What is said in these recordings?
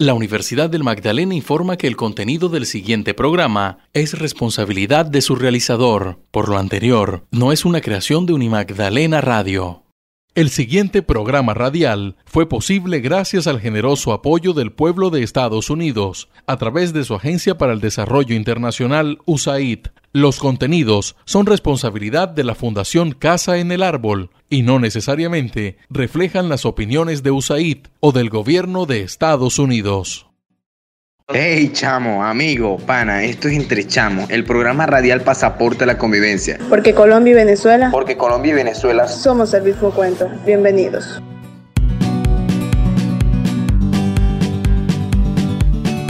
La Universidad del Magdalena informa que el contenido del siguiente programa es responsabilidad de su realizador. Por lo anterior, no es una creación de Unimagdalena Radio. El siguiente programa radial fue posible gracias al generoso apoyo del pueblo de Estados Unidos a través de su Agencia para el Desarrollo Internacional USAID. Los contenidos son responsabilidad de la Fundación Casa en el Árbol y no necesariamente reflejan las opiniones de USAID o del gobierno de Estados Unidos. Hey chamo, amigo, pana, esto es Entre Chamo, el programa radial Pasaporte a la Convivencia. Porque Colombia y Venezuela. Porque Colombia y Venezuela somos el mismo cuento. Bienvenidos.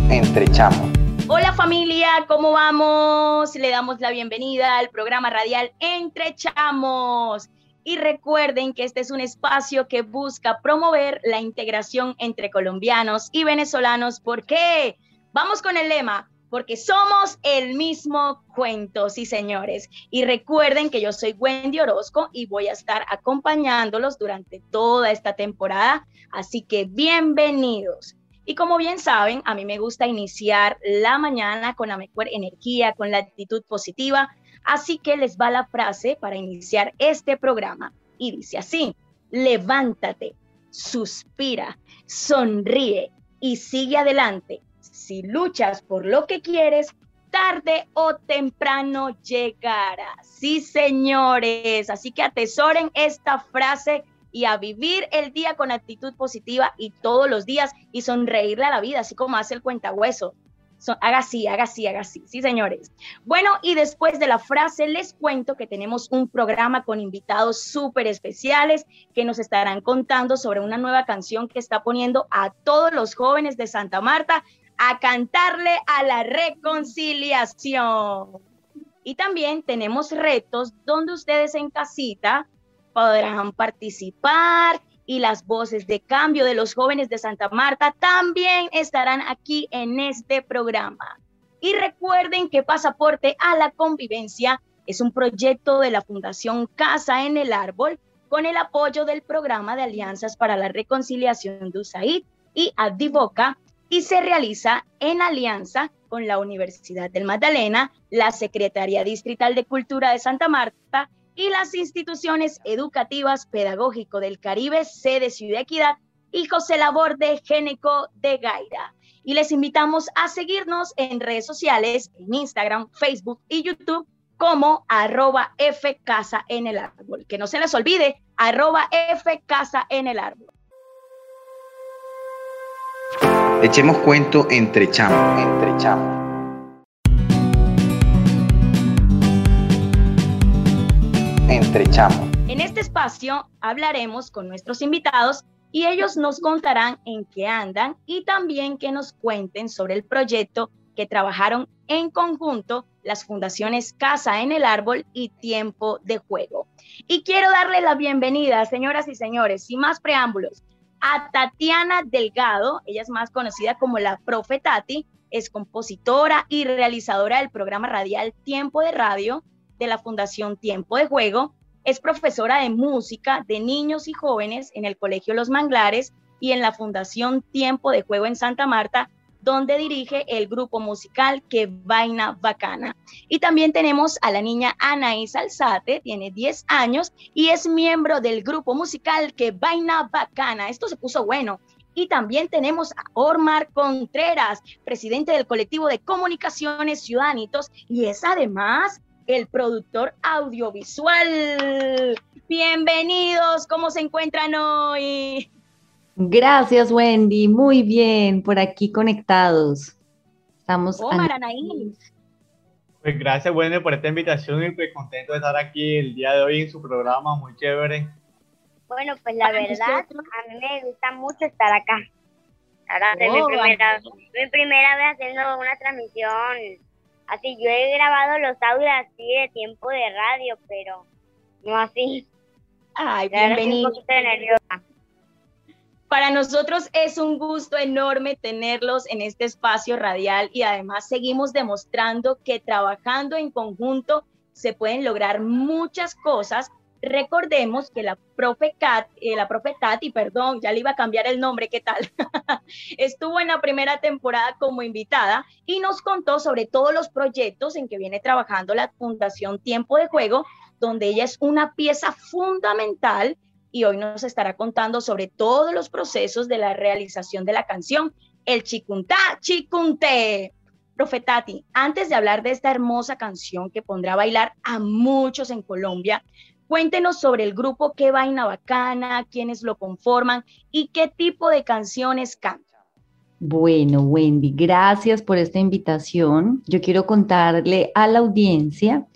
Entre Chamo. Hola familia, ¿cómo vamos? Le damos la bienvenida al programa radial Entre Chamos. Y recuerden que este es un espacio que busca promover la integración entre colombianos y venezolanos. ¿Por qué? Vamos con el lema, porque somos el mismo cuento, sí señores. Y recuerden que yo soy Wendy Orozco y voy a estar acompañándolos durante toda esta temporada, así que bienvenidos. Y como bien saben, a mí me gusta iniciar la mañana con la mejor energía, con la actitud positiva, así que les va la frase para iniciar este programa. Y dice así, levántate, suspira, sonríe y sigue adelante si luchas por lo que quieres, tarde o temprano llegará. Sí, señores. Así que atesoren esta frase y a vivir el día con actitud positiva y todos los días y sonreírle a la vida, así como hace el cuentahueso. haga así, haga así, haga así. Sí, señores. Bueno, y después de la frase les cuento que tenemos un programa con invitados súper especiales que nos estarán contando sobre una nueva canción que está poniendo a todos los jóvenes de Santa Marta a cantarle a la reconciliación. Y también tenemos retos donde ustedes en casita podrán participar y las voces de cambio de los jóvenes de Santa Marta también estarán aquí en este programa. Y recuerden que Pasaporte a la Convivencia es un proyecto de la Fundación Casa en el Árbol con el apoyo del Programa de Alianzas para la Reconciliación de USAID y Advoca y se realiza en alianza con la Universidad del Magdalena, la Secretaría Distrital de Cultura de Santa Marta y las instituciones educativas Pedagógico del Caribe, sede Ciudad Equidad y José Labor de Géneco de Gaira. Y les invitamos a seguirnos en redes sociales, en Instagram, Facebook y YouTube como arroba F Casa en el Árbol. Que no se les olvide, arroba F Casa en el Árbol. Echemos cuento entre chamos, entre chamos. Entre chamos. En este espacio hablaremos con nuestros invitados y ellos nos contarán en qué andan y también que nos cuenten sobre el proyecto que trabajaron en conjunto las fundaciones Casa en el Árbol y Tiempo de Juego. Y quiero darle la bienvenida, señoras y señores, sin más preámbulos, a Tatiana Delgado, ella es más conocida como la Profe Tati, es compositora y realizadora del programa radial Tiempo de Radio de la Fundación Tiempo de Juego, es profesora de música de niños y jóvenes en el Colegio Los Manglares y en la Fundación Tiempo de Juego en Santa Marta donde dirige el grupo musical Que Vaina Bacana. Y también tenemos a la niña Anaís Alzate, tiene 10 años y es miembro del grupo musical Que Vaina Bacana. Esto se puso bueno. Y también tenemos a Ormar Contreras, presidente del colectivo de comunicaciones Ciudadanitos y es además el productor audiovisual. Bienvenidos, ¿cómo se encuentran hoy? Gracias, Wendy. Muy bien, por aquí conectados. Estamos. Oh, Pues gracias, Wendy, por esta invitación y pues contento de estar aquí el día de hoy en su programa, muy chévere. Bueno, pues la verdad, a mí me gusta mucho estar acá. Ahora es mi, oh, primera, mi primera vez haciendo una transmisión. Así, yo he grabado los audios así de tiempo de radio, pero no así. Ay, bienvenido. Para nosotros es un gusto enorme tenerlos en este espacio radial y además seguimos demostrando que trabajando en conjunto se pueden lograr muchas cosas Recordemos que la profe, eh, la profe Tati, perdón, ya le iba a cambiar el nombre, ¿qué tal? Estuvo en la primera temporada como invitada y nos contó sobre todos los proyectos en que viene trabajando la Fundación Tiempo de Juego, donde ella es una pieza fundamental y hoy nos estará contando sobre todos los procesos de la realización de la canción El Chicuntá, Chicunte. Profe Tati, antes de hablar de esta hermosa canción que pondrá a bailar a muchos en Colombia, Cuéntenos sobre el grupo Qué Vaina Bacana, quiénes lo conforman y qué tipo de canciones cantan. Bueno, Wendy, gracias por esta invitación. Yo quiero contarle a la audiencia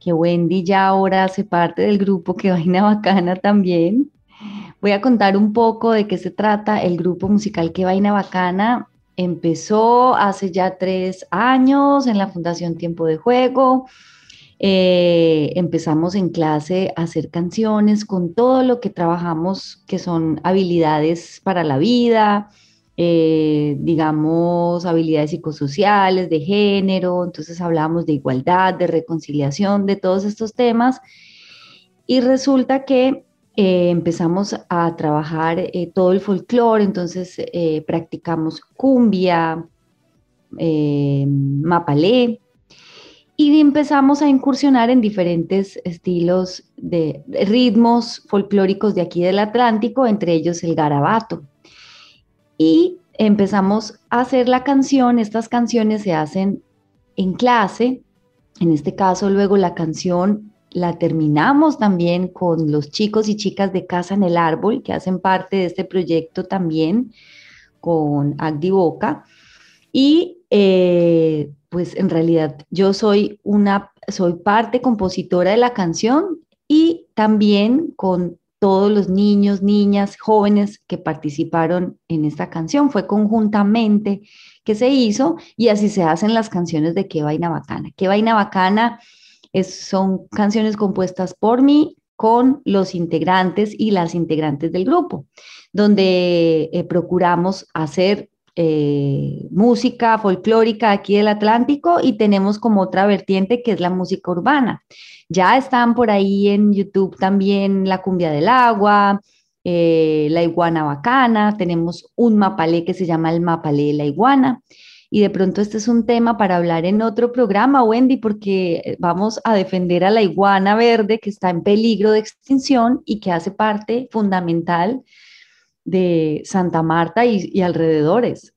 que Wendy ya ahora hace parte del grupo Qué Vaina Bacana también. Voy a contar un poco de qué se trata el grupo musical Qué Vaina Bacana. Empezó hace ya tres años en la Fundación Tiempo de Juego. Eh, empezamos en clase a hacer canciones con todo lo que trabajamos, que son habilidades para la vida, eh, digamos, habilidades psicosociales, de género, entonces hablamos de igualdad, de reconciliación, de todos estos temas. Y resulta que eh, empezamos a trabajar todo el folclore, entonces practicamos cumbia, mapalé, y empezamos a incursionar en diferentes estilos de, ritmos folclóricos de aquí del Atlántico, entre ellos el garabato. Y empezamos a hacer la canción, estas canciones se hacen en clase, en este caso luego la canción la terminamos también con los chicos y chicas de Casa en el Árbol, que hacen parte de este proyecto también con Agdi Boca. Y eh, pues en realidad yo soy una, soy parte compositora de la canción y también con todos los niños, niñas, jóvenes que participaron en esta canción. Fue conjuntamente que se hizo y así se hacen las canciones de Qué Vaina Bacana. Qué Vaina Bacana es, son canciones compuestas por mí con los integrantes y las integrantes del grupo, donde eh, procuramos hacer eh, música folclórica aquí del Atlántico y tenemos como otra vertiente que es la música urbana. Ya están por ahí en YouTube también la cumbia del agua, eh, la iguana bacana, tenemos un mapalé que se llama el mapalé de la iguana. Y de pronto este es un tema para hablar en otro programa, Wendy, porque vamos a defender a la iguana verde que está en peligro de extinción y que hace parte fundamental de Santa Marta y, alrededores.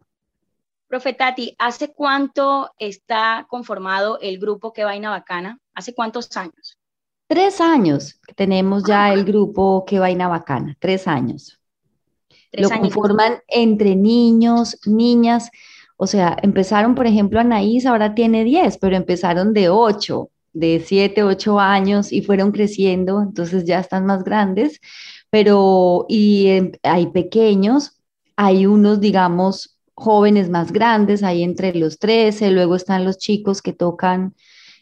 Profe Tati, ¿hace cuánto está conformado el grupo Que Vaina Bacana? ¿Hace cuántos años? Tres años tenemos ya el grupo Que Vaina Bacana, tres años. Lo conforman entre niños, niñas, o sea, empezaron, por ejemplo, Anaís ahora tiene diez, pero empezaron de ocho, de siete, ocho años y fueron creciendo, entonces ya están más grandes, pero y hay pequeños, hay unos, digamos, jóvenes más grandes, hay entre los 13, luego están los chicos que tocan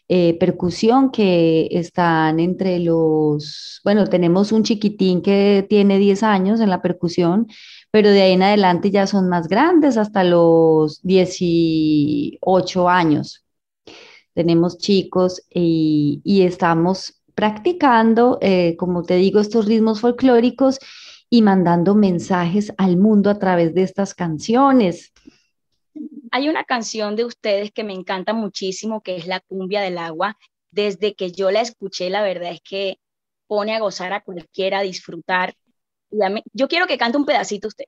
eh, percusión, que están entre los, bueno, tenemos un chiquitín que tiene 10 años en la percusión, pero de ahí en adelante ya son más grandes, hasta los 18 años. Tenemos chicos y, y estamos practicando, eh, como te digo, estos ritmos folclóricos y mandando mensajes al mundo a través de estas canciones. Hay una canción de ustedes que me encanta muchísimo, que es La cumbia del agua. Desde que yo la escuché, la verdad es que pone a gozar a cualquiera, a disfrutar. Yo quiero que cante un pedacito usted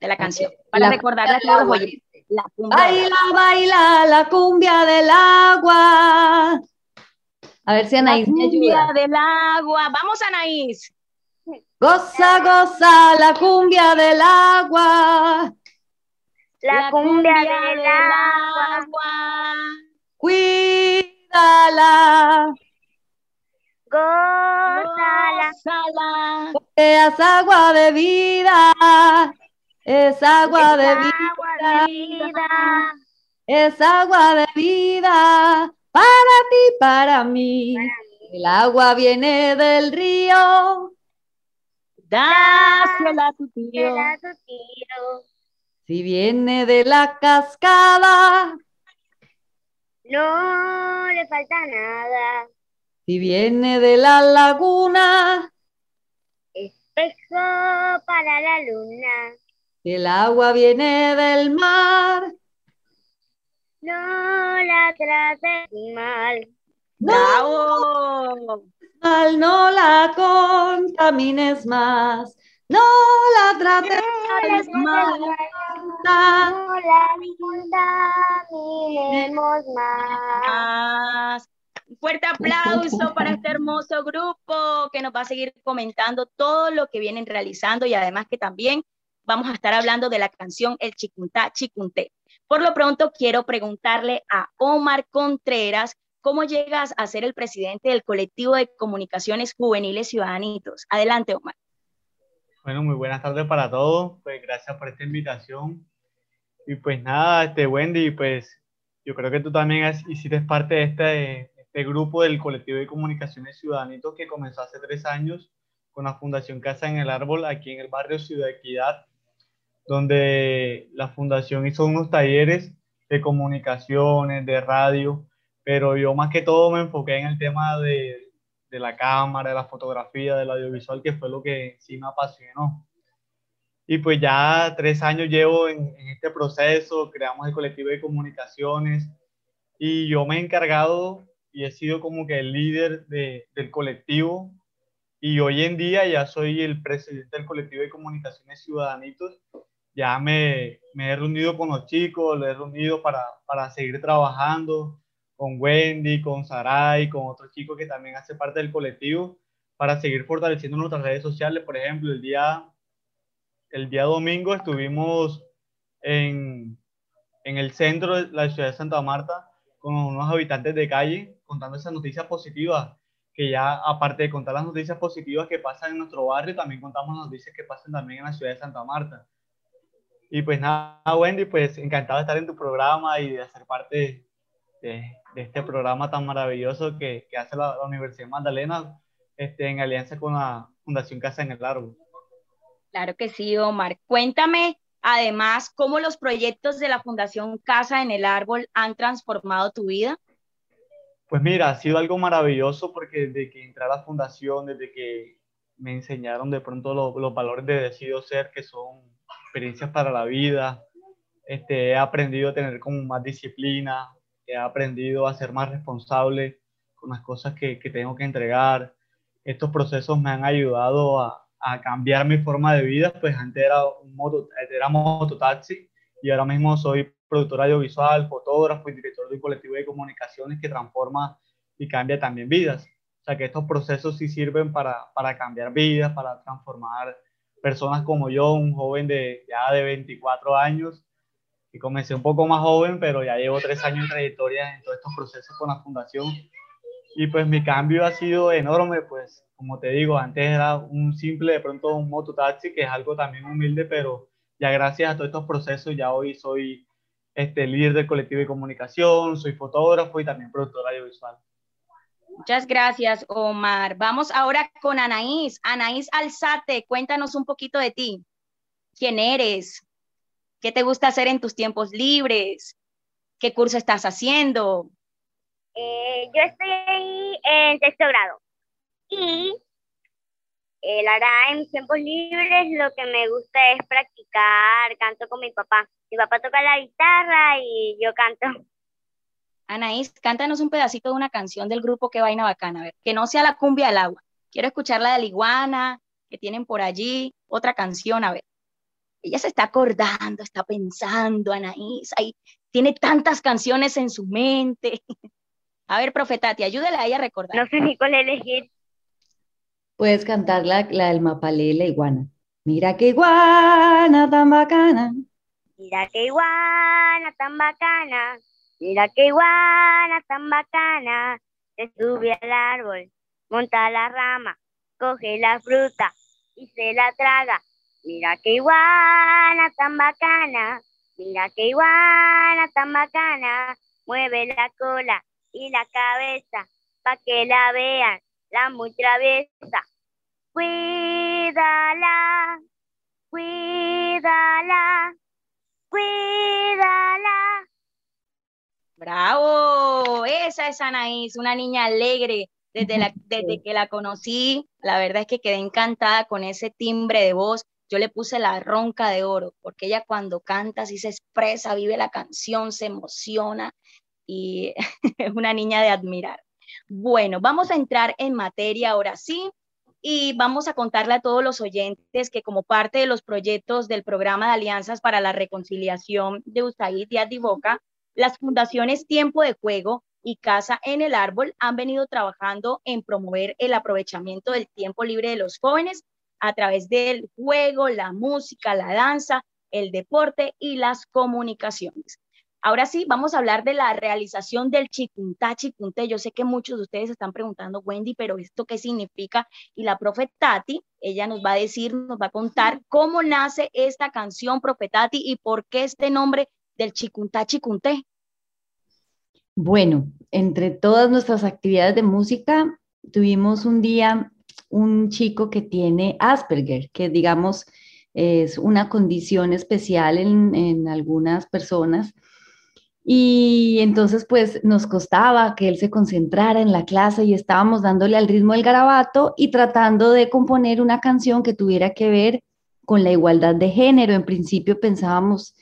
de la canción, para recordarle a todos los La baila, baila la cumbia del agua, a ver si Anaís me ayuda. del agua. Vamos, Anaís. Goza, goza la cumbia del agua. La, cumbia, del, agua. Cuídala. Gózala. Es agua de vida. Es agua, de, vida. agua de vida. Es agua de vida para ti, para mí. El agua viene del río. Dásela a tu tío. Si viene de la cascada. No le falta nada. Si viene de la laguna, espejo para la luna. Si el agua viene del mar, no la trates mal. ¡Bravo! Mal no la contamines más. No la trates mal. No la contaminemos más. Un fuerte aplauso para este hermoso grupo que nos va a seguir comentando todo lo que vienen realizando y además que también vamos a estar hablando de la canción El Chicuntá Chicunté. Por lo pronto quiero preguntarle a Omar Contreras cómo llegas a ser el presidente del colectivo de comunicaciones juveniles ciudadanitos. Adelante, Omar. Bueno, muy buenas tardes para todos. Pues gracias por esta invitación. Y pues nada, este Wendy, pues yo creo que tú también hiciste parte de este, este grupo del colectivo de comunicaciones ciudadanitos que comenzó hace tres años con la Fundación Casa en el Árbol aquí en el barrio Ciudad Equidad, donde la fundación hizo unos talleres de comunicaciones, de radio, pero yo más que todo me enfoqué en el tema de, de la cámara, de la fotografía, del audiovisual, que fue lo que sí me apasionó. Y pues ya tres años llevo en, este proceso, creamos el colectivo de comunicaciones y yo me he encargado y he sido como que el líder de, del colectivo y hoy en día ya soy el presidente del colectivo de comunicaciones ciudadanitos. Ya me, me he reunido con los chicos, los he reunido para, para seguir trabajando, con Wendy, con Saray, con otros chicos que también hace parte del colectivo para seguir fortaleciendo nuestras redes sociales. Por ejemplo, el día, el día domingo estuvimos en, en el centro de la ciudad de Santa Marta con unos habitantes de calle contando esas noticias positivas, que ya aparte de contar las noticias positivas que pasan en nuestro barrio, también contamos las noticias que pasan también en la ciudad de Santa Marta. Y pues nada, Wendy, pues encantado de estar en tu programa y de hacer parte de, de este programa tan maravilloso que, que hace la, Universidad Magdalena este, en alianza con la Fundación Casa en el Árbol. Claro que sí, Omar. Cuéntame además cómo los proyectos de la Fundación Casa en el Árbol han transformado tu vida. Pues mira, ha sido algo maravilloso porque desde que entré a la fundación, desde que me enseñaron de pronto los valores de Decido Ser, que son experiencias para la vida, este, he aprendido a tener como más disciplina, he aprendido a ser más responsable con las cosas que, que tengo que entregar. Estos procesos me han ayudado a, a, cambiar mi forma de vida, pues antes era, un moto, era mototaxi y ahora mismo soy productor audiovisual, fotógrafo y director de un colectivo de comunicaciones que transforma y cambia también vidas. O sea que estos procesos sí sirven para, para cambiar vidas, para transformar personas como yo, un joven de ya de 24 años, y comencé un poco más joven, pero ya llevo tres años en trayectoria en todos estos procesos con la fundación. Y pues mi cambio ha sido enorme, pues como te digo, antes era un simple, de pronto un mototaxi, que es algo también humilde, pero ya gracias a todos estos procesos, ya hoy soy este, líder del colectivo de comunicación, soy fotógrafo y también productor audiovisual. Muchas gracias, Omar. Vamos ahora con Anaís. Anaís Alzate, cuéntanos un poquito de ti. ¿Quién eres? ¿Qué te gusta hacer en tus tiempos libres? ¿Qué curso estás haciendo? Eh, yo estoy en sexto grado y eh, la en mis tiempos libres lo que me gusta es practicar, canto con mi papá. Mi papá toca la guitarra y yo canto. Anaís, cántanos un pedacito de una canción del grupo Que Vaina Bacana, a ver, que no sea la cumbia del agua. Quiero escuchar la de la iguana, que tienen por allí, otra canción, a ver ella se está acordando, está pensando, Anaís, ahí tiene tantas canciones en su mente. A ver, profetati, ayúdale a ella a recordar. No sé ni cuál elegir. Puedes cantar la, la del mapalé, la iguana. Mira qué iguana tan bacana. Mira qué iguana tan bacana. Mira qué iguana tan bacana. Se sube al árbol, monta la rama, coge la fruta y se la traga. Mira qué iguana tan bacana, mira qué iguana tan bacana, mueve la cola y la cabeza pa' que la vean, la muy traviesa. Cuídala, cuídala, cuídala. Bravo, esa es Anaís, una niña alegre, Desde, la, desde que la conocí, la verdad es que quedé encantada con ese timbre de voz. Yo le puse la ronca de oro, porque ella cuando canta así se expresa, vive la canción, se emociona y es una niña de admirar. Bueno, vamos a entrar en materia ahora sí y vamos a contarle a todos los oyentes que como parte de los proyectos del programa de alianzas para la reconciliación de USAID y Adivoca, las fundaciones Tiempo de Juego y Casa en el Árbol han venido trabajando en promover el aprovechamiento del tiempo libre de los jóvenes a través del juego, la música, la danza, el deporte y las comunicaciones. Ahora sí, vamos a hablar de la realización del chicuntá chikunté. Yo sé que muchos de ustedes están preguntando, Wendy, pero ¿esto qué significa? Y la profe Tati, ella nos va a decir, nos va a contar cómo nace esta canción, profe Tati, y por qué este nombre del chicuntá chikunté. Bueno, entre todas nuestras actividades de música, tuvimos un día un chico que tiene Asperger, que digamos es una condición especial en, en algunas personas y entonces pues nos costaba que él se concentrara en la clase y estábamos dándole al ritmo del garabato y tratando de componer una canción que tuviera que ver con la igualdad de género. En principio pensábamos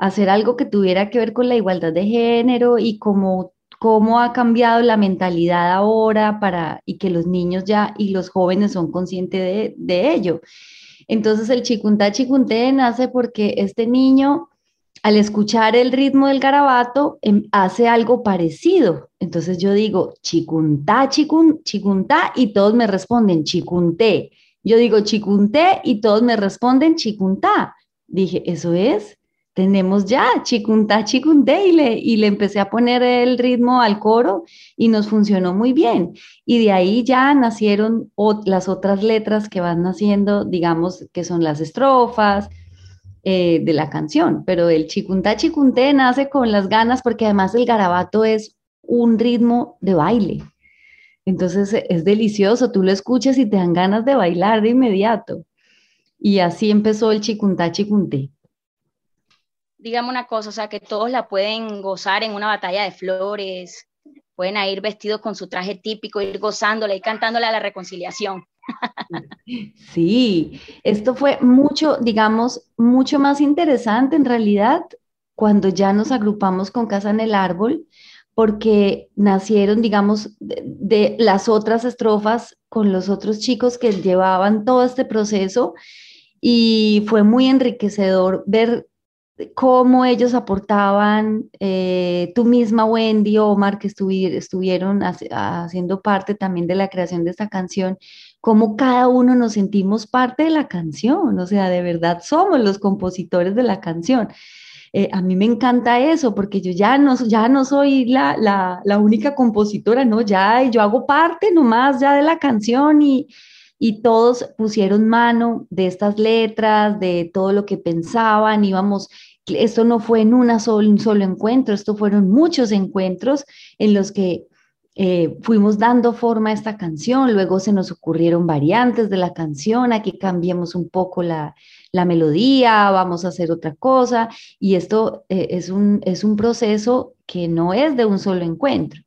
hacer algo que tuviera que ver con la igualdad de género y cómo, cómo ha cambiado la mentalidad ahora para y que los niños ya y los jóvenes son conscientes de, de ello. Entonces el chicuntá chikunté nace porque este niño al escuchar el ritmo del garabato, em, hace algo parecido. Entonces yo digo, chicuntá, chicun, chicuntá, y todos me responden, chicunté. Yo digo, chicunté, y todos me responden, chicuntá. Dije, eso es, tenemos ya, chicuntá, chicunté, y le, empecé a poner el ritmo al coro y nos funcionó muy bien. Y de ahí ya nacieron las otras letras que van naciendo, digamos, que son las estrofas, eh, de la canción, pero el chicuntá chicunté nace con las ganas porque además el garabato es un ritmo de baile. Entonces es delicioso, tú lo escuchas y te dan ganas de bailar de inmediato. Y así empezó el chicuntá chicunté. Dígame una cosa, o sea, que todos la pueden gozar en una batalla de flores, pueden ir vestidos con su traje típico, ir gozándola y cantándola a la reconciliación. Sí, esto fue mucho, digamos, mucho más interesante en realidad cuando ya nos agrupamos con Casa en el Árbol, porque nacieron, digamos, de, las otras estrofas con los otros chicos que llevaban todo este proceso y fue muy enriquecedor ver cómo ellos aportaban, eh, tú misma, Wendy, Omar, que estuvieron haciendo parte también de la creación de esta canción, cómo cada uno nos sentimos parte de la canción, o sea, de verdad somos los compositores de la canción. Eh, a mí me encanta eso porque yo ya no, ya no soy la, la, la, única compositora, no, ya yo hago parte nomás ya de la canción y, y todos pusieron mano de estas letras, de todo lo que pensaban, íbamos, esto no fue en una un solo encuentro, esto fueron muchos encuentros en los que eh, fuimos dando forma a esta canción, luego se nos ocurrieron variantes de la canción, aquí cambiemos un poco la, melodía, vamos a hacer otra cosa, y esto eh, es, un, es un proceso que no es de un solo encuentro.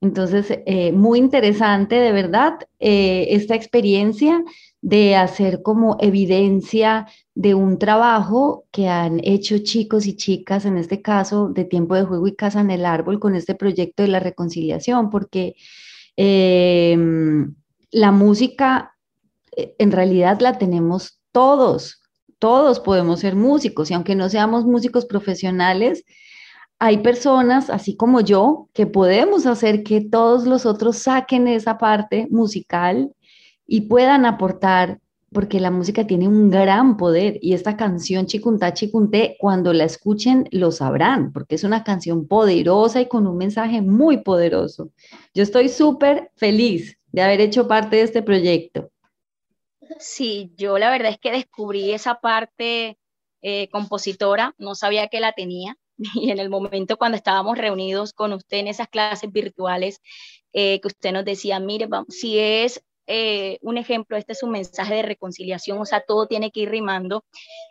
Entonces, eh, muy interesante de verdad esta experiencia de hacer como evidencia de un trabajo que han hecho chicos y chicas, en este caso de tiempo de juego y casa en el árbol, con este proyecto de la reconciliación, porque em, la música eh, en realidad la tenemos todos, todos podemos ser músicos y aunque no seamos músicos profesionales, hay personas, así como yo, que podemos hacer que todos los otros saquen esa parte musical y puedan aportar, porque la música tiene un gran poder y esta canción Chicuntá Chicunté, cuando la escuchen lo sabrán, porque es una canción poderosa y con un mensaje muy poderoso. Yo estoy súper feliz de haber hecho parte de este proyecto. Sí, yo la verdad es que descubrí esa parte eh, compositora, no sabía que la tenía y en el momento cuando estábamos reunidos con usted en esas clases virtuales, eh, que usted nos decía, mire, si es eh, un ejemplo, este es un mensaje de reconciliación, o sea, todo tiene que ir rimando.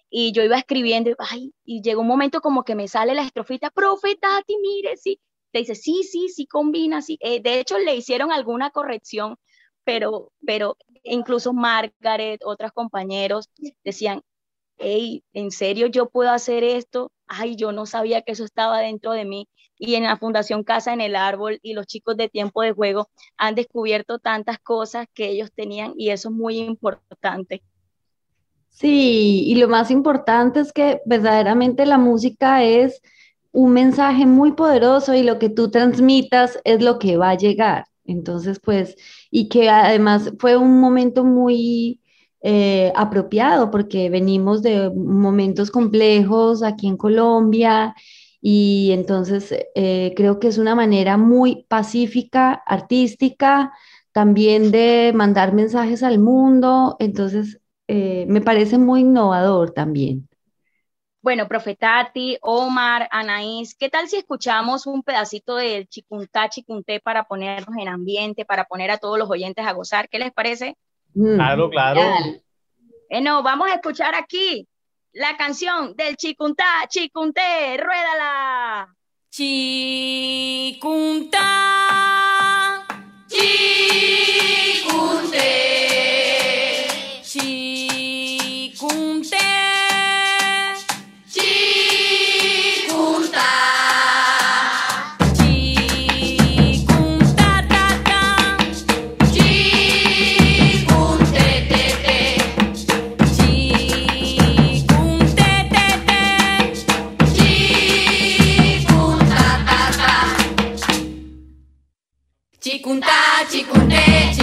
Y yo iba escribiendo, ay, y llegó un momento como que me sale la estrofita, profetati, mire, sí. te dice, sí, sí, sí combina, sí. Eh, de hecho, le hicieron alguna corrección, pero, pero incluso Margaret, otros compañeros decían, hey, ¿en serio yo puedo hacer esto? Ay, yo no sabía que eso estaba dentro de mí. Y en la Fundación Casa en el Árbol y los chicos de tiempo de juego han descubierto tantas cosas que ellos tenían y eso es muy importante. Sí, y lo más importante es que verdaderamente la música es un mensaje muy poderoso y lo que tú transmitas es lo que va a llegar. Entonces, pues, y que además fue un momento muy eh, apropiado porque venimos de momentos complejos aquí en Colombia y entonces eh, creo que es una manera muy pacífica, artística, también de mandar mensajes al mundo. Entonces, eh, me parece muy innovador también. Bueno, Profetati, Omar, Anaís, ¿qué tal si escuchamos un pedacito del Chicuntá Chicunté para ponernos en ambiente, para poner a todos los oyentes a gozar? ¿Qué les parece? Mm, claro, claro. Bueno, vamos a escuchar aquí la canción del Chicuntá Chicunté. Ruédala. Chicuntá. Chicunté. bate com dente.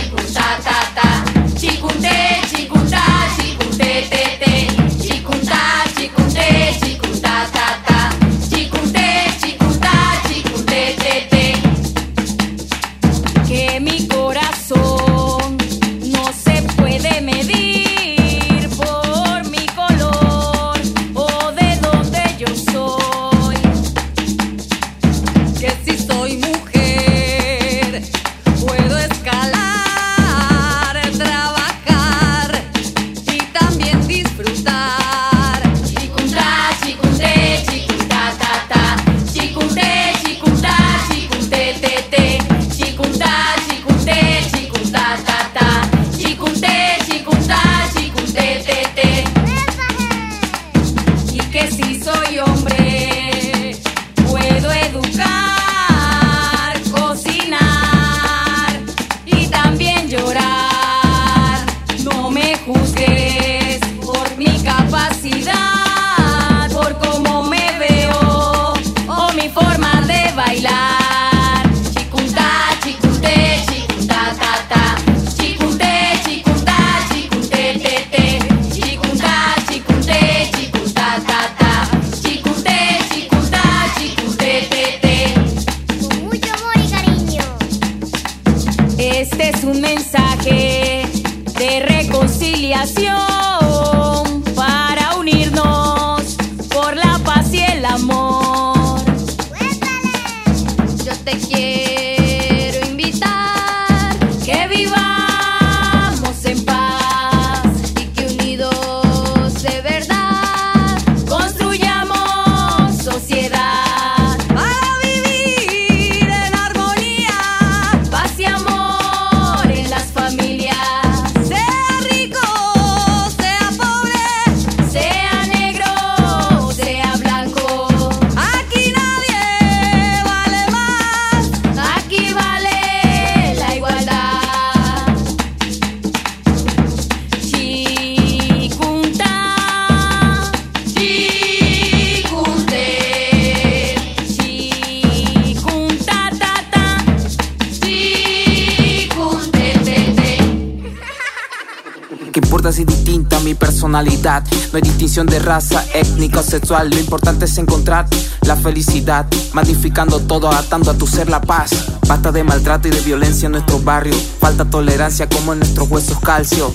No hay distinción de raza, étnica o sexual. Lo importante es encontrar la felicidad, magnificando todo, atando a tu ser la paz. Basta de maltrato y de violencia en nuestro barrio. Falta tolerancia como en nuestros huesos calcio.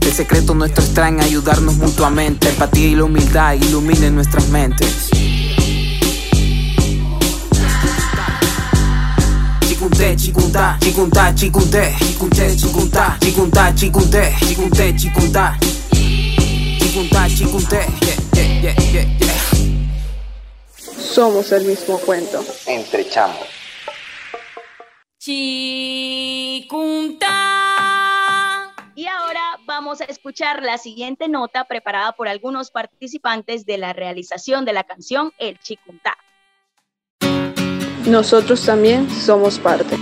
El secreto nuestro está ayudarnos mutuamente. Empatía y la humildad iluminen nuestras mentes. Chikunte, chikunta, chikunta, chikunte, chikunte, chikunta, chikunta, chikunte, chikunte, chikunta, chikunta, chikunte, yeah, yeah, yeah, yeah, Somos el mismo cuento. Entre chamos. Chicunta. Y ahora vamos a escuchar la siguiente nota preparada por algunos participantes de la realización de la canción El Chicuntá. Nosotros también somos parte.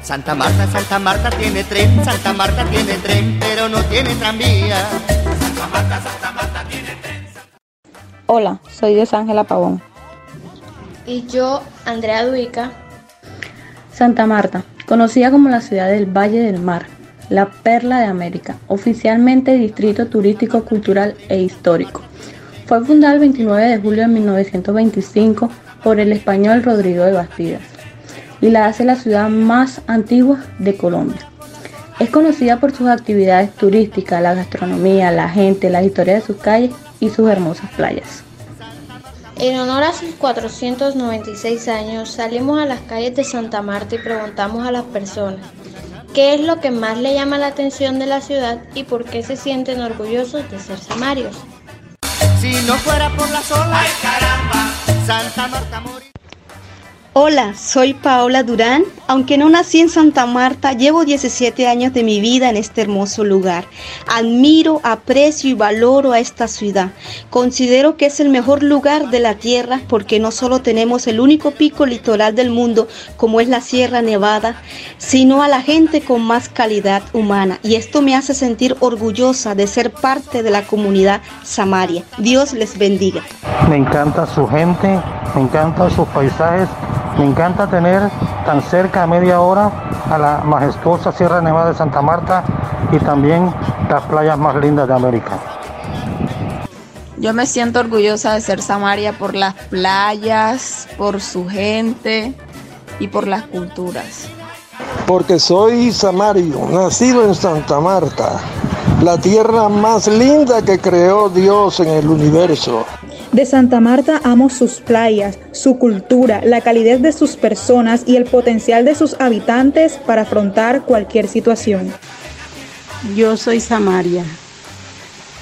Santa Marta, Santa Marta tiene tren, Santa Marta tiene tren, pero no tiene tranvía. Santa Marta, Santa Marta tiene tren. Hola, soy Dios Ángela Pavón. Y yo, Andrea Duica. Santa Marta, conocida como la ciudad del Valle del Mar, la perla de América, oficialmente distrito turístico, cultural e histórico. Fue fundada el 29 de julio de 1925 por el español Rodrigo de Bastidas y la hace la ciudad más antigua de Colombia. Es conocida por sus actividades turísticas, la gastronomía, la gente, la historia de sus calles y sus hermosas playas. En honor a sus 496 años, salimos a las calles de Santa Marta y preguntamos a las personas qué es lo que más le llama la atención de la ciudad y por qué se sienten orgullosos de ser samarios. Si no fuera por la sola, ay caramba, Santa Marta. Hola, soy Paola Durán. Aunque no nací en Santa Marta, llevo 17 años de mi vida en este hermoso lugar. Admiro, aprecio y valoro a esta ciudad. Considero que es el mejor lugar de la tierra porque no solo tenemos el único pico litoral del mundo como es la Sierra Nevada, sino a la gente con más calidad humana. Y esto me hace sentir orgullosa de ser parte de la comunidad Samaria. Dios les bendiga. Me encanta su gente, me encantan sus paisajes me encanta tener tan cerca a media hora a la majestuosa Sierra Nevada de Santa Marta y también las playas más lindas de América. Yo me siento orgullosa de ser Samaria por las playas, por su gente y por las culturas. Porque soy samario, nacido en Santa Marta, la tierra más linda que creó Dios en el universo. De Santa Marta amo sus playas, su cultura, la calidez de sus personas y el potencial de sus habitantes para afrontar cualquier situación. Yo soy Samaria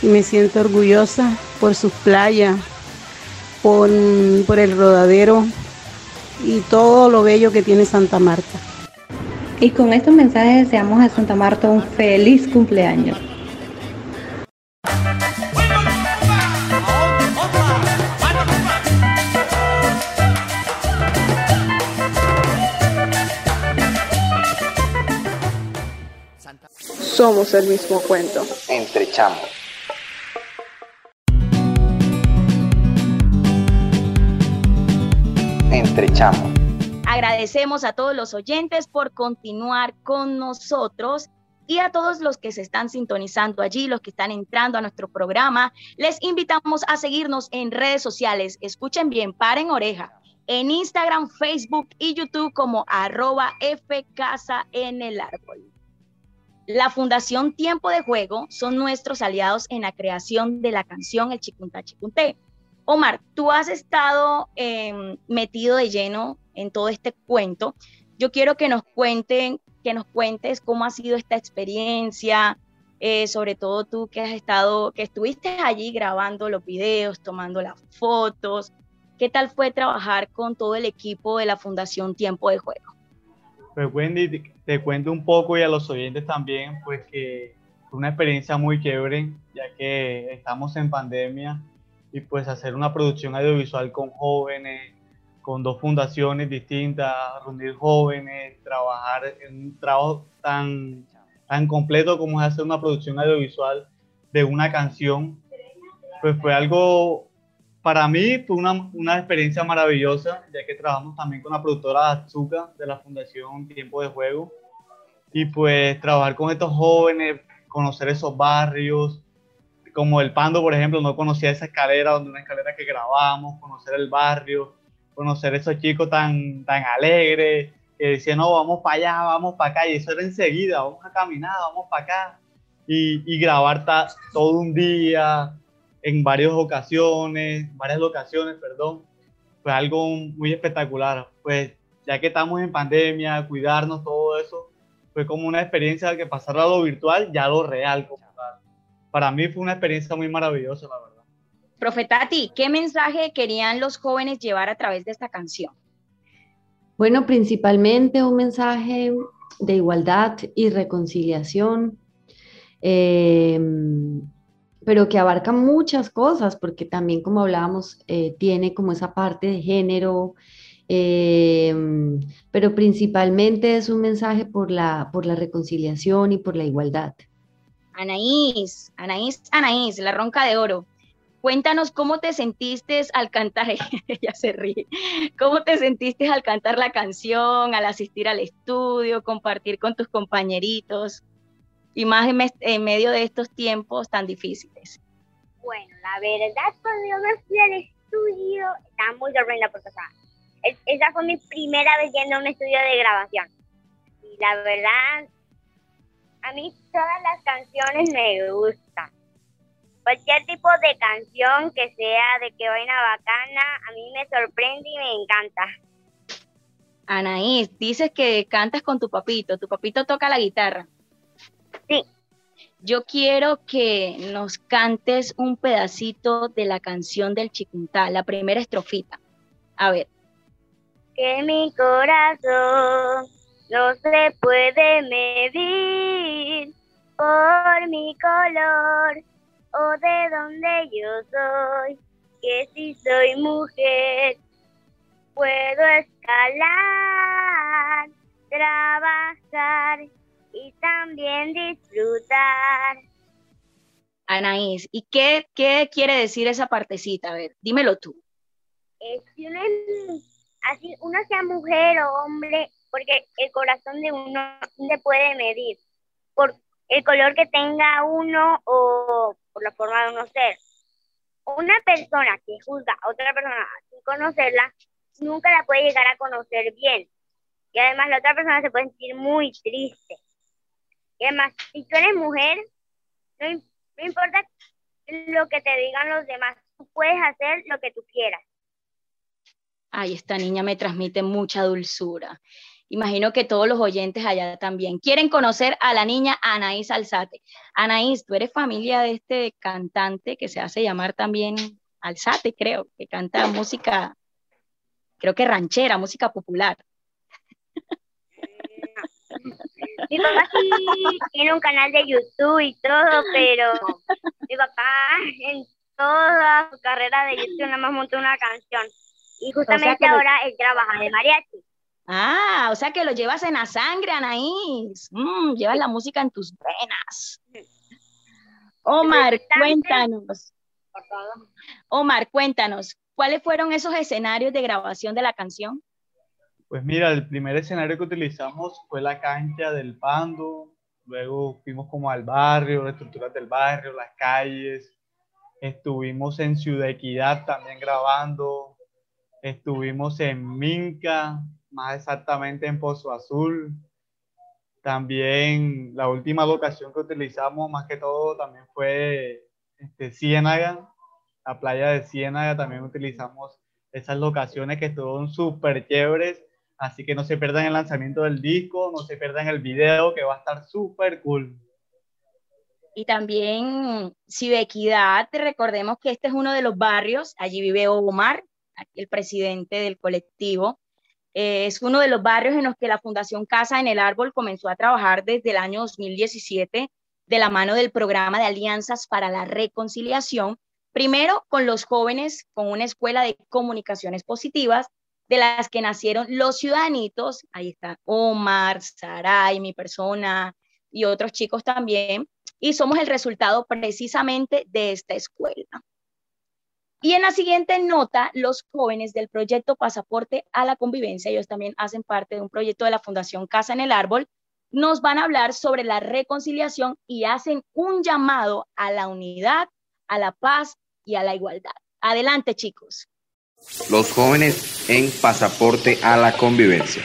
y me siento orgullosa por sus playas, por, por el rodadero y todo lo bello que tiene Santa Marta. Y con estos mensajes deseamos a Santa Marta un feliz cumpleaños. Somos el mismo cuento. Entre chamos. Entre chamos. Agradecemos a todos los oyentes por continuar con nosotros y a todos los que se están sintonizando allí, los que están entrando a nuestro programa. Les invitamos a seguirnos en redes sociales. Escuchen bien, paren oreja. En Instagram, Facebook y YouTube como arroba Fcasa en el árbol. La Fundación Tiempo de Juego son nuestros aliados en la creación de la canción El Chicunta Chicunté. Omar, tú has estado eh, metido de lleno en todo este cuento. Yo quiero que nos cuenten, que nos cuentes cómo ha sido esta experiencia, eh, sobre todo tú que has estado, que estuviste allí grabando los videos, tomando las fotos. ¿Qué tal fue trabajar con todo el equipo de la Fundación Tiempo de Juego? Pues Wendy, te cuento un poco y a los oyentes también, pues que fue una experiencia muy chévere, ya que estamos en pandemia y pues hacer una producción audiovisual con jóvenes, con dos fundaciones distintas, reunir jóvenes, trabajar en un trabajo tan, tan completo como es hacer una producción audiovisual de una canción, pues fue algo para mí fue una, una, experiencia maravillosa, ya que trabajamos también con la productora Azuka de la Fundación Tiempo de Juego. Y pues trabajar con estos jóvenes, conocer esos barrios, como el Pando, por ejemplo, no conocía esa escalera, donde una escalera que grabamos, conocer el barrio, conocer esos chicos tan, tan alegres, que decían, no, vamos para allá, vamos para acá, y eso era enseguida, vamos a caminar, vamos para acá, y, y grabar ta, todo un día, en varias ocasiones, varias locaciones, perdón, fue algo muy espectacular. Pues ya que estamos en pandemia, cuidarnos, todo eso, fue como una experiencia que pasar a lo virtual ya a lo real. Como tal. Para mí fue una experiencia muy maravillosa, la verdad. Profetati, ¿qué mensaje querían los jóvenes llevar a través de esta canción? Bueno, principalmente un mensaje de igualdad y reconciliación, eh, pero que abarca muchas cosas, porque también, como hablábamos, eh, tiene como esa parte de género, eh, pero principalmente es un mensaje por la, por la reconciliación y por la igualdad. Anaís, Anaís, Anaís, la ronca de oro. Cuéntanos cómo te sentiste al cantar, ella se ríe, cómo te sentiste al cantar la canción, al asistir al estudio, compartir con tus compañeritos y más en, medio de estos tiempos tan difíciles. Bueno, la verdad, cuando yo me fui al estudio, estaba muy sorprendida porque esa fue mi primera vez yendo a un estudio de grabación. Y la verdad, a mí todas las canciones me gustan cualquier tipo de canción que sea de que vaina bacana, a mí me sorprende y me encanta. Anaís, dices que cantas con tu papito, tu papito toca la guitarra. Yo quiero que nos cantes un pedacito de la canción del Chicuntá, la primera estrofita. A ver. Que mi corazón no se puede medir por mi color o de donde yo soy, que si soy mujer puedo escalar, trabajar también disfrutar. Anaís, ¿y qué, qué quiere decir esa partecita? A ver, dímelo tú. Es que uno, así, uno sea mujer o hombre, porque el corazón de uno se puede medir por el color que tenga uno o por la forma de uno ser. Una persona que juzga a otra persona sin conocerla, nunca la puede llegar a conocer bien. Y además la otra persona se puede sentir muy triste. Y además, si tú eres mujer, no, no importa lo que te digan los demás, tú puedes hacer lo que tú quieras. Ay, esta niña me transmite mucha dulzura. Imagino que todos los oyentes allá también quieren conocer a la niña Anaís Alzate. Anaís, tú eres familia de este cantante que se hace llamar también Alzate, creo, que canta música, creo que ranchera, música popular. Mi papá sí tiene un canal de YouTube y todo, pero mi papá en toda su carrera de YouTube nada más montó una canción. Y justamente ahora él trabaja de mariachi. Ah, o sea que lo llevas en la sangre, Anaís. Mm, llevas la música en tus venas. Omar, cuéntanos. Omar, cuéntanos, ¿cuáles fueron esos escenarios de grabación de la canción? Pues mira, el primer escenario que utilizamos fue la cancha del Pando, luego fuimos como al barrio, las estructuras del barrio, las calles, estuvimos en Ciudad Equidad también grabando, estuvimos en Minca, más exactamente en Pozo Azul. También la última locación que utilizamos más que todo también fue este, Ciénaga, la playa de Ciénaga, también utilizamos esas locaciones que estuvieron súper chéveres, así que no se pierdan el lanzamiento del disco, no se pierdan el video que va a estar súper cool. Y también, si de equidad, recordemos que este es uno de los barrios, allí vive Omar, el presidente del colectivo, eh, es uno de los barrios en los que la Fundación Casa en el Árbol comenzó a trabajar desde el año 2017 de la mano del programa de alianzas para la reconciliación, primero con los jóvenes con una escuela de comunicaciones positivas, de las que nacieron los ciudadanitos, ahí está Omar, Saray, mi persona y otros chicos también, y somos el resultado precisamente de esta escuela. Y en la siguiente nota, los jóvenes del proyecto Pasaporte a la Convivencia, ellos también hacen parte de un proyecto de la Fundación Casa en el Árbol, nos van a hablar sobre la reconciliación y hacen un llamado a la unidad, a la paz y a la igualdad. Adelante, chicos. Los jóvenes en Pasaporte a la Convivencia.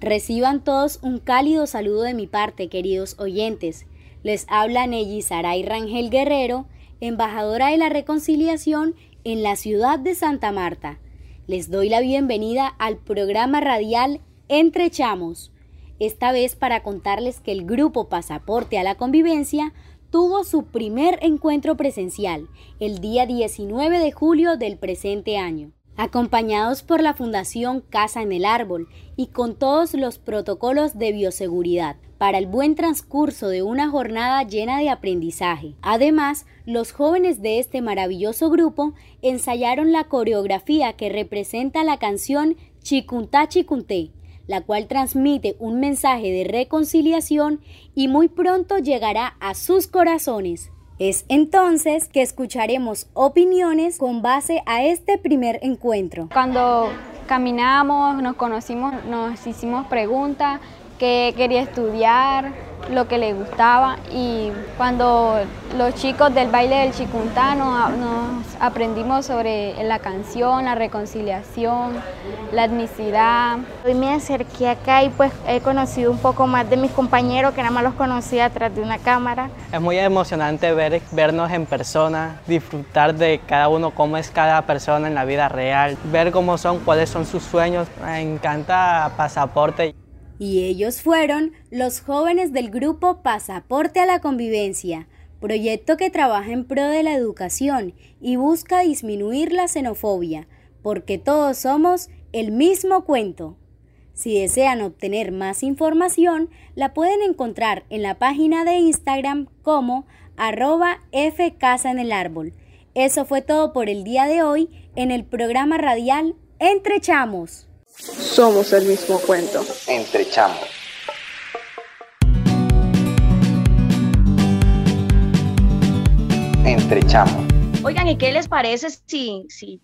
Reciban todos un cálido saludo de mi parte, queridos oyentes. Les habla Nelly Saray Rangel Guerrero embajadora de la reconciliación en la ciudad de Santa Marta. Les doy la bienvenida al programa radial Entre Chamos, esta vez para contarles que el grupo Pasaporte a la Convivencia tuvo su primer encuentro presencial el día 19 de julio del presente año acompañados por la Fundación Casa en el Árbol y con todos los protocolos de bioseguridad para el buen transcurso de una jornada llena de aprendizaje. Además, los jóvenes de este maravilloso grupo ensayaron la coreografía que representa la canción Chicuntá Chicunté, la cual transmite un mensaje de reconciliación y muy pronto llegará a sus corazones. Es entonces que escucharemos opiniones con base a este primer encuentro. Cuando caminamos, nos conocimos, nos hicimos preguntas, qué quería estudiar, lo que le gustaba y cuando los chicos del baile del chicuntano nos aprendimos sobre la canción, la reconciliación, la etnicidad. Hoy me acerqué acá y pues he conocido un poco más de mis compañeros que nada más los conocía atrás de una cámara. Es muy emocionante ver, vernos en persona, disfrutar de cada uno, cómo es cada persona en la vida real, ver cómo son, cuáles son sus sueños. Me encanta Pasaporte y ellos fueron los jóvenes del grupo Pasaporte a la Convivencia, proyecto que trabaja en pro de la educación y busca disminuir la xenofobia, porque todos somos el mismo cuento. Si desean obtener más información, la pueden encontrar en la página de Instagram como arroba fcasa en el árbol. Eso fue todo por el día de hoy en el programa radial Entre Chamos. Somos el mismo cuento. Entre chamos. Entre chamos. Oigan, ¿y qué les parece si, si,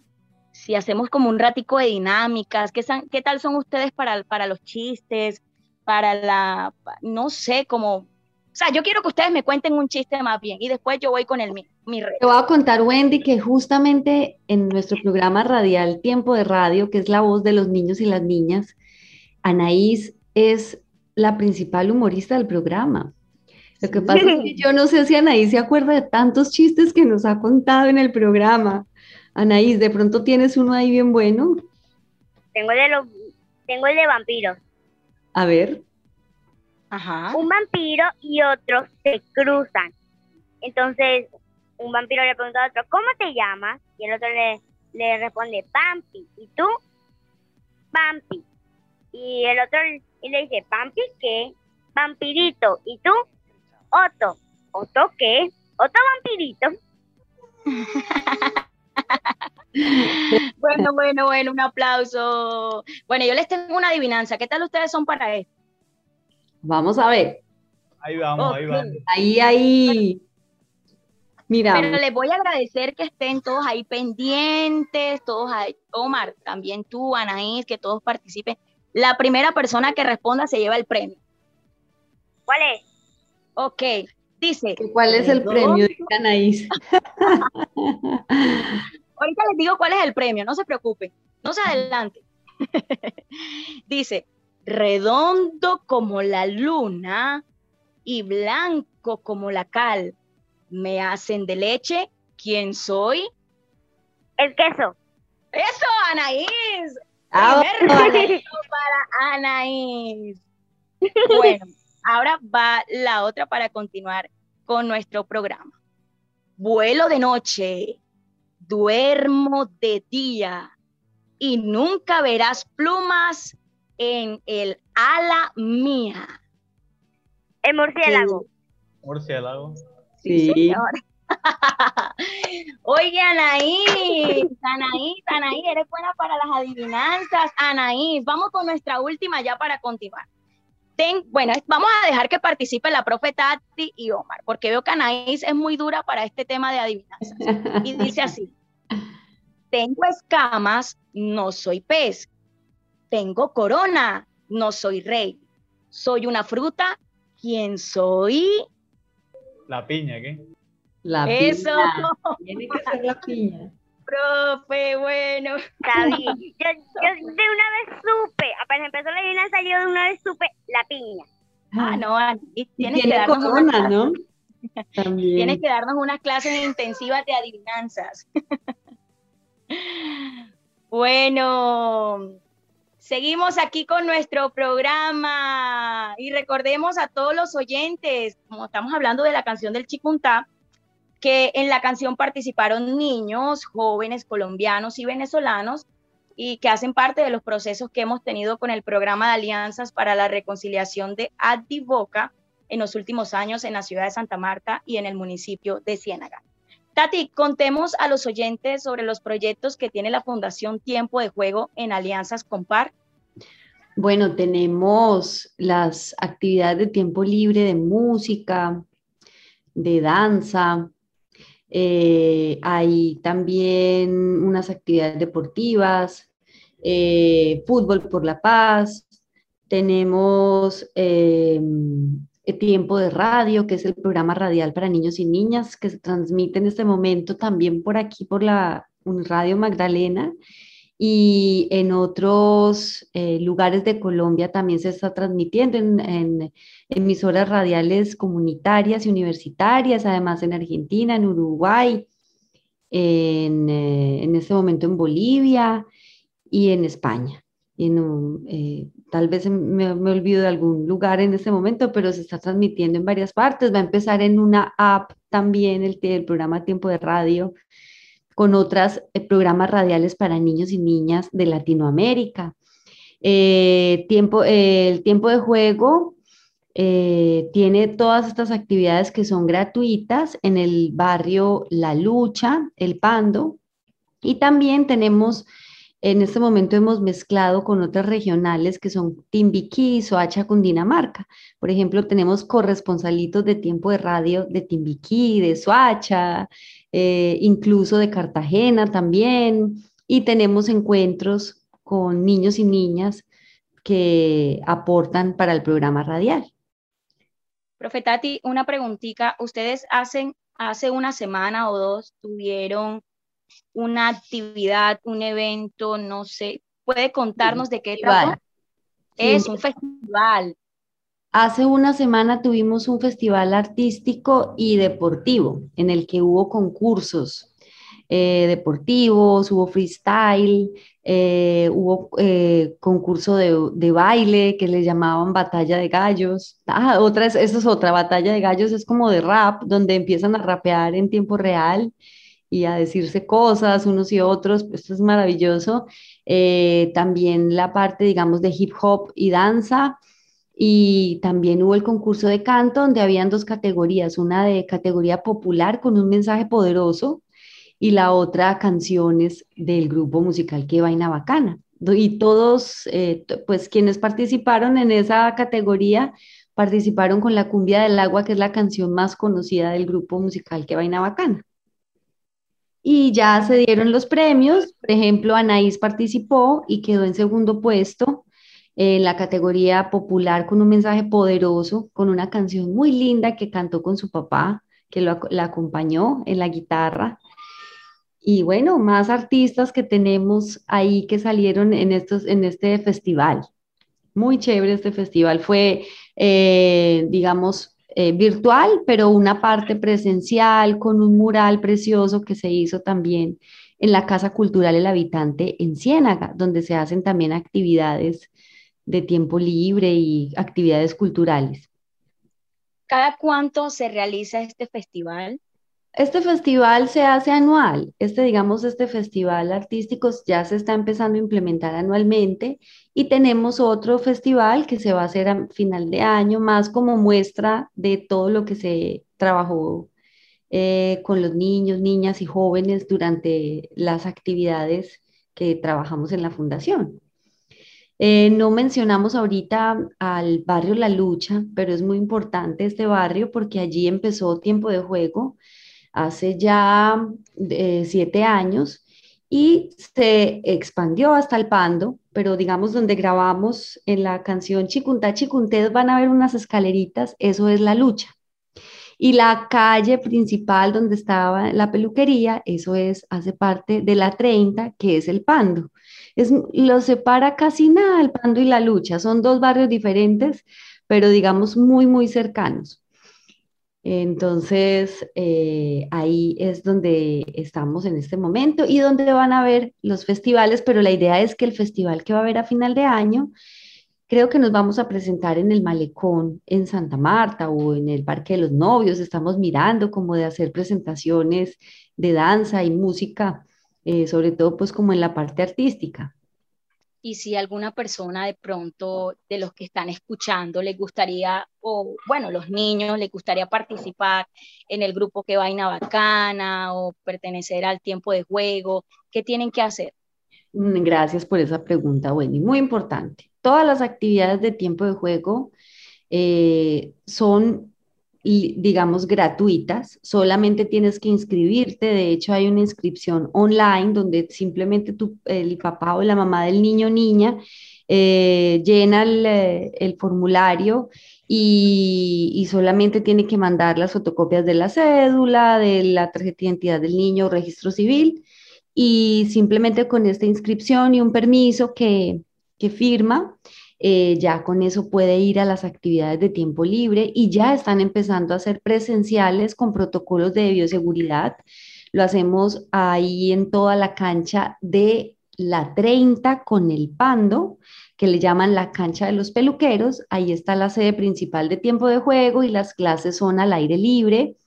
si hacemos como un ratico de dinámicas? ¿Qué, qué tal son ustedes para, para los chistes? Para la, no sé, como o sea, yo quiero que ustedes me cuenten un chiste más bien y después yo voy con el mi, mi reto. Te voy a contar, Wendy, que justamente en nuestro programa radial Tiempo de Radio, que es la voz de los niños y las niñas, Anaís es la principal humorista del programa. Lo que pasa es que yo no sé si Anaís se acuerda de tantos chistes que nos ha contado en el programa. Anaís, de pronto tienes uno ahí bien bueno. Tengo el de los, tengo el de vampiros. A ver. Un vampiro y otro se cruzan. Entonces, un vampiro le pregunta a otro, ¿cómo te llamas? Y el otro le, le responde, Pampi. ¿Y tú? Pampi. Y el otro y le dice, ¿Pampi qué? Vampirito. ¿Y tú? Otto. ¿Otto qué? Otto vampirito. bueno, bueno, bueno, un aplauso. Bueno, yo les tengo una adivinanza. ¿Qué tal ustedes son para esto? Vamos a ver. Ahí vamos, ahí vamos. Ahí, ahí. Mira. Pero les voy a agradecer que estén todos ahí pendientes, todos ahí. Omar, también tú, Anaís, que todos participen. La primera persona que responda se lleva el premio. ¿Cuál es? Ok, dice. ¿Cuál es el premio, Anaís? Ahorita les digo cuál es el premio, no se preocupen, no se adelante. dice, redondo como la luna y blanco como la cal. ¿Me hacen de leche? ¿Quién soy? El queso. Eso, Anaís. Ah, para Anaís. Bueno, ahora va la otra para continuar con nuestro programa. Vuelo de noche, duermo de día y nunca verás plumas en el ala mía. El murciélago. Murciélago. Sí. Señor. Oye, Anaís, Anaís, Anaís, eres buena para las adivinanzas. Anaís, vamos con nuestra última ya para continuar. Ten, bueno, vamos a dejar que participe la profe Tati y Omar, porque veo que Anaís es muy dura para este tema de adivinanzas. Y dice así, tengo escamas, no soy pez, tengo corona, no soy rey. Soy una fruta, ¿quién soy? La piña, ¿qué? La Eso. piña. Tiene que ser la piña. Profe, bueno. Sabí. Yo, yo de una vez supe, apenas empezó la luna salió de una vez supe la piña. Ah, no, Ani, tienes tiene que darnos corona, ¿no? También. Tienes que darnos unas clases intensivas de adivinanzas. Bueno, seguimos aquí con nuestro programa y recordemos a todos los oyentes, como estamos hablando de la canción del Chicuntá, que en la canción participaron niños, jóvenes colombianos y venezolanos y que hacen parte de los procesos que hemos tenido con el programa de alianzas para la reconciliación de Adivoca en los últimos años en la ciudad de Santa Marta y en el municipio de Ciénaga. Tati, contemos a los oyentes sobre los proyectos que tiene la Fundación Tiempo de Juego en alianzas con PAR. Bueno, tenemos las actividades de tiempo libre de música, de danza. Eh, hay también unas actividades deportivas, eh, fútbol por la paz. Tenemos eh, tiempo de Radio, que es el programa radial para niños y niñas, que se transmite en este momento también por aquí, por la Radio Magdalena. Y en otros eh, lugares de Colombia también se está transmitiendo en, emisoras radiales comunitarias y universitarias, además en Argentina, en Uruguay, en, eh, en este momento en Bolivia y en España. En, tal vez me, me, olvido de algún lugar en este momento, pero se está transmitiendo en varias partes. Va a empezar en una app también el, el programa Tiempo de Radio con otros eh, programas radiales para niños y niñas de Latinoamérica. Eh, tiempo, el tiempo de juego eh, tiene todas estas actividades que son gratuitas en el barrio La Lucha, El Pando, y también tenemos en este momento hemos mezclado con otras regionales que son Timbiquí Soacha, Cundinamarca. Por ejemplo, tenemos corresponsalitos de tiempo de radio de Timbiquí, de Soacha, eh, incluso de Cartagena también. Y tenemos encuentros con niños y niñas que aportan para el programa radial. Profetati, una preguntita. Ustedes hacen, hace una semana o dos tuvieron una actividad, un evento, no sé. ¿Puede contarnos de qué trata? Es un festival. Hace una semana tuvimos un festival artístico y deportivo en el que hubo concursos eh, deportivos, hubo freestyle, eh, hubo eh, concurso de, baile que le llamaban batalla de gallos. Ah, otra, esa es otra, batalla de gallos es como de rap, donde empiezan a rapear en tiempo real y a decirse cosas unos y otros, pues, esto es maravilloso. Eh, también la parte, digamos, de hip hop y danza. Y también hubo el concurso de canto donde habían dos categorías, una de categoría popular con un mensaje poderoso y la otra canciones del grupo musical Que Vaina Bacana. Y todos, eh, pues quienes participaron en esa categoría, participaron con la cumbia del agua, que es la canción más conocida del grupo musical Que Vaina Bacana y ya se dieron los premios. Por ejemplo, Anaís participó y quedó en segundo puesto en la categoría popular con un mensaje poderoso, con una canción muy linda que cantó con su papá, que lo, la acompañó en la guitarra. Y bueno, más artistas que tenemos ahí que salieron en, estos, en este festival. Muy chévere este festival. Fue, eh, digamos, eh, virtual, pero una parte presencial con un mural precioso que se hizo también en la Casa Cultural El Habitante en Ciénaga, donde se hacen también actividades de tiempo libre y actividades culturales. ¿Cada cuánto se realiza este festival? Este festival se hace anual. Este, digamos, este festival artístico ya se está empezando a implementar anualmente y tenemos otro festival que se va a hacer a final de año, más como muestra de todo lo que se trabajó eh, con los niños, niñas y jóvenes durante las actividades que trabajamos en la fundación. Eh, no mencionamos ahorita al barrio La Lucha, pero es muy importante este barrio porque allí empezó tiempo de juego hace ya eh, siete años y se expandió hasta el Pando, pero digamos donde grabamos en la canción Chicuntá Chicuntés van a ver unas escaleritas, eso es la lucha. Y la calle principal donde estaba la peluquería, eso es, hace parte de la 30, que es el Pando. Es, lo separa casi nada el Pando y la lucha, son dos barrios diferentes, pero digamos muy, muy cercanos. Entonces, eh, ahí es donde estamos en este momento y donde van a ver los festivales, pero la idea es que el festival que va a haber a final de año, creo que nos vamos a presentar en el Malecón en Santa Marta o en el Parque de los Novios. Estamos mirando como de hacer presentaciones de danza y música, eh, sobre todo pues como en la parte artística y si alguna persona de pronto de los que están escuchando les gustaría, o bueno, los niños les gustaría participar en el grupo que vaina bacana o pertenecer al tiempo de juego, ¿qué tienen que hacer? Mm, gracias por esa pregunta, Wendy. Muy importante. Todas las actividades de tiempo de juego eh, son digamos, gratuitas, solamente tienes que inscribirte, de hecho hay una inscripción online donde simplemente tu, el papá o la mamá del niño o niña eh, llena el, formulario y, y, solamente tiene que mandar las fotocopias de la cédula, de la tarjeta de identidad del niño o registro civil y simplemente con esta inscripción y un permiso que, que firma, eh, ya con eso puede ir a las actividades de tiempo libre y ya están empezando a ser presenciales con protocolos de bioseguridad. Lo hacemos ahí en toda la cancha de la 30 con el Pando, que le llaman la cancha de los peluqueros. Ahí está la sede principal de tiempo de juego y las clases son al aire libre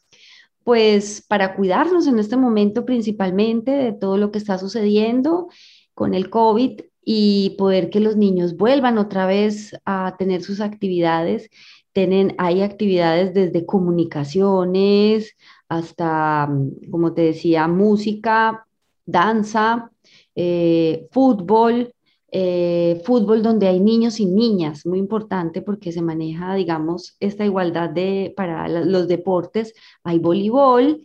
pues para cuidarnos en este momento principalmente de todo lo que está sucediendo con el COVID y poder que los niños vuelvan otra vez a tener sus actividades. Tienen, hay actividades desde comunicaciones hasta, mm, como te decía, música, danza, eh, fútbol, eh, fútbol donde hay niños y niñas, muy importante porque se maneja, digamos, esta igualdad de, para los deportes. Hay voleibol.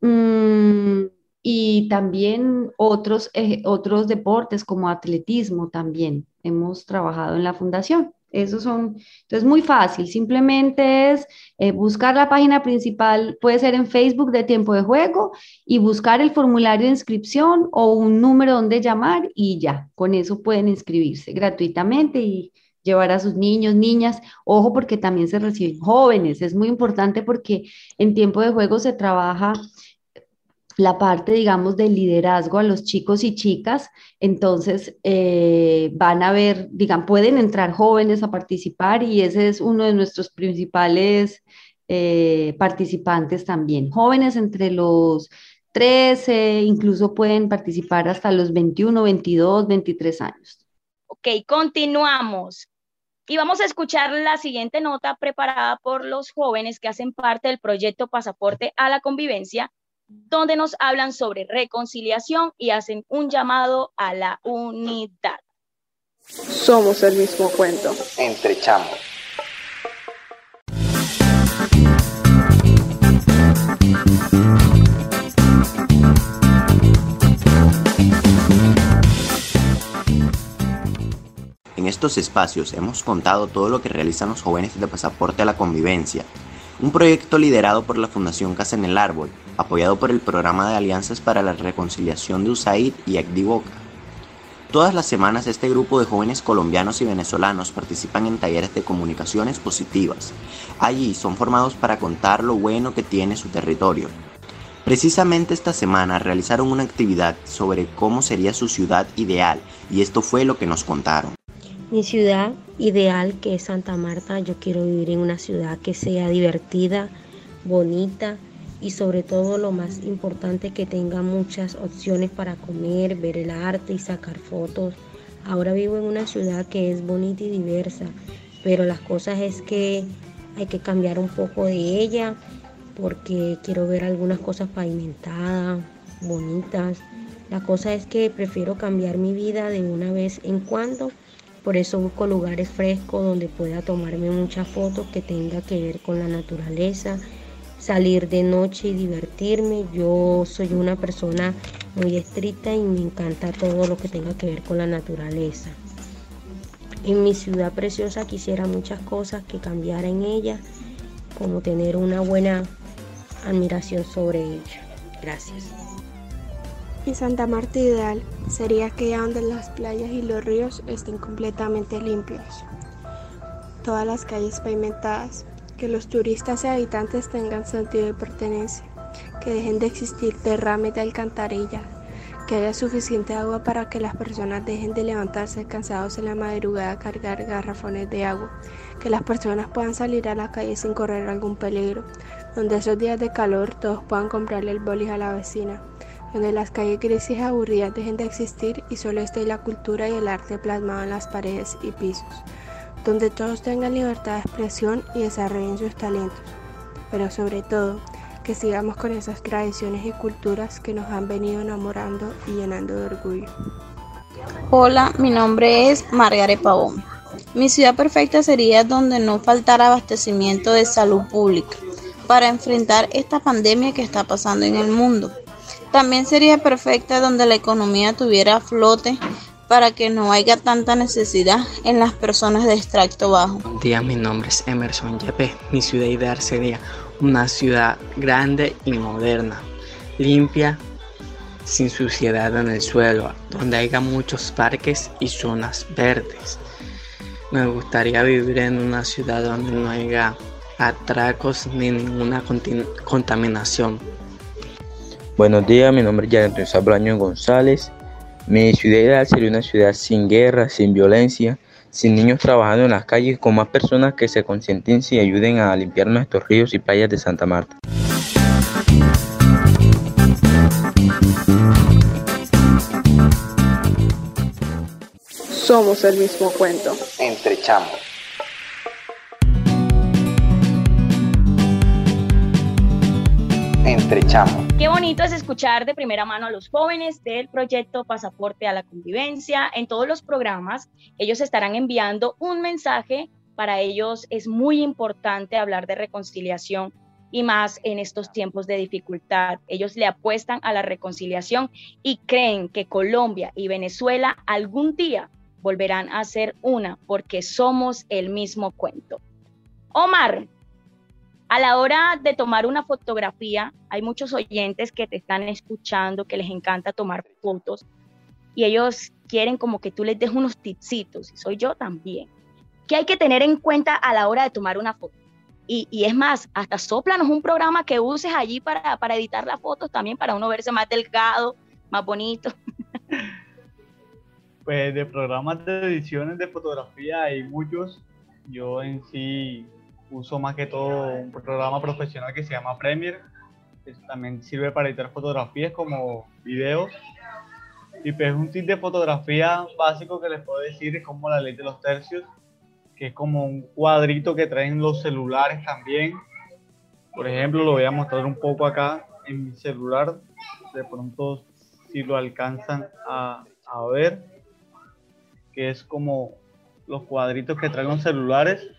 Mm, y también otros, eh, otros deportes como atletismo también hemos trabajado en la fundación. Esos son, entonces muy fácil, simplemente es eh, buscar la página principal, puede ser en Facebook de tiempo de juego y buscar el formulario de inscripción o un número donde llamar y ya, con eso pueden inscribirse gratuitamente y llevar a sus niños, niñas, ojo porque también se reciben jóvenes, es muy importante porque en tiempo de juego se trabaja la parte, digamos, del liderazgo a los chicos y chicas, entonces eh, van a ver, digan, pueden entrar jóvenes a participar y ese es uno de nuestros principales eh, participantes también. Jóvenes entre los 13, incluso pueden participar hasta los 21, 22, 23 años. Ok, continuamos. Y vamos a escuchar la siguiente nota preparada por los jóvenes que hacen parte del proyecto Pasaporte a la Convivencia donde nos hablan sobre reconciliación y hacen un llamado a la unidad. Somos el mismo cuento. Entre chamos. En estos espacios hemos contado todo lo que realizan los jóvenes de Pasaporte a la Convivencia, un proyecto liderado por la Fundación Casa en el Árbol, apoyado por el Programa de Alianzas para la Reconciliación de USAID y Boca. Todas las semanas este grupo de jóvenes colombianos y venezolanos participan en talleres de comunicaciones positivas. Allí son formados para contar lo bueno que tiene su territorio. Precisamente esta semana realizaron una actividad sobre cómo sería su ciudad ideal y esto fue lo que nos contaron. Mi ciudad ideal, que es Santa Marta, yo quiero vivir en una ciudad que sea divertida, bonita y sobre todo lo más importante que tenga muchas opciones para comer, ver el arte y sacar fotos. Ahora vivo en una ciudad que es bonita y diversa, pero las cosas es que hay que cambiar un poco de ella porque quiero ver algunas cosas pavimentadas, bonitas. La cosa es que prefiero cambiar mi vida de una vez en cuando por eso busco lugares frescos donde pueda tomarme muchas fotos que tenga que ver con la naturaleza, salir de noche y divertirme. Yo soy una persona muy estricta y me encanta todo lo que tenga que ver con la naturaleza. En mi ciudad preciosa quisiera muchas cosas que cambiara en ella, como tener una buena admiración sobre ella. Gracias. Y Santa Marta ideal sería aquella donde las playas y los ríos estén completamente limpios, todas las calles pavimentadas que los turistas y habitantes tengan sentido de pertenencia, que dejen de existir derrames de alcantarilla, que haya suficiente agua para que las personas dejen de levantarse cansados en la madrugada a cargar garrafones de agua, que las personas puedan salir a la calle sin correr algún peligro, donde esos días de calor todos puedan comprarle el bolis a la vecina, donde las calles grises y aburridas dejen de existir y solo esté la cultura y el arte plasmado en las paredes y pisos donde todos tengan libertad de expresión y desarrollen sus talentos, pero sobre todo que sigamos con esas tradiciones y culturas que nos han venido enamorando y llenando de orgullo. Hola, mi nombre es Margaret Pavón. Mi ciudad perfecta sería donde no faltara abastecimiento de salud pública para enfrentar esta pandemia que está pasando en el mundo. También sería perfecta donde la economía tuviera flote para que no haya tanta necesidad en las personas de extracto bajo. Buen día, mi nombre es Emerson Yepes. Mi ciudad ideal sería una ciudad grande y moderna, limpia, sin suciedad en el suelo, donde haya muchos parques y zonas verdes. Me gustaría vivir en una ciudad donde no haya atracos ni ninguna contaminación. Buenos días, mi nombre es Janet Sablaño González mi ciudad ideal sería una ciudad sin guerra, sin violencia, sin niños trabajando en las calles, con más personas que se concienticen y ayuden a limpiar nuestros ríos y playas de Santa Marta. Somos el mismo cuento. Entre chamos. Entre. Qué bonito es escuchar de primera mano a los jóvenes del proyecto Pasaporte a la Convivencia. En todos los programas, ellos estarán enviando un mensaje. Para ellos es muy importante hablar de reconciliación y más en estos tiempos de dificultad. Ellos le apuestan a la reconciliación y creen que Colombia y Venezuela algún día volverán a ser una porque somos el mismo cuento. Omar, a la hora de tomar una fotografía, hay muchos oyentes que te están escuchando, que les encanta tomar fotos y ellos quieren como que tú les des unos tipsitos, y soy yo también. ¿Qué hay que tener en cuenta a la hora de tomar una foto? Y, es más, hasta soplanos un programa que uses allí para, para editar las fotos también, para uno verse más delgado, más bonito. Pues de programas de ediciones de fotografía hay muchos. Yo en sí uso más que todo un programa profesional que se llama Premiere, que también sirve para editar fotografías como videos. Y pues un tip de fotografía básico que les puedo decir es como la ley de los tercios, que es como un cuadrito que traen los celulares también. Por ejemplo, lo voy a mostrar un poco acá en mi celular. De pronto, si lo alcanzan a, a ver, que es como los cuadritos que traen los celulares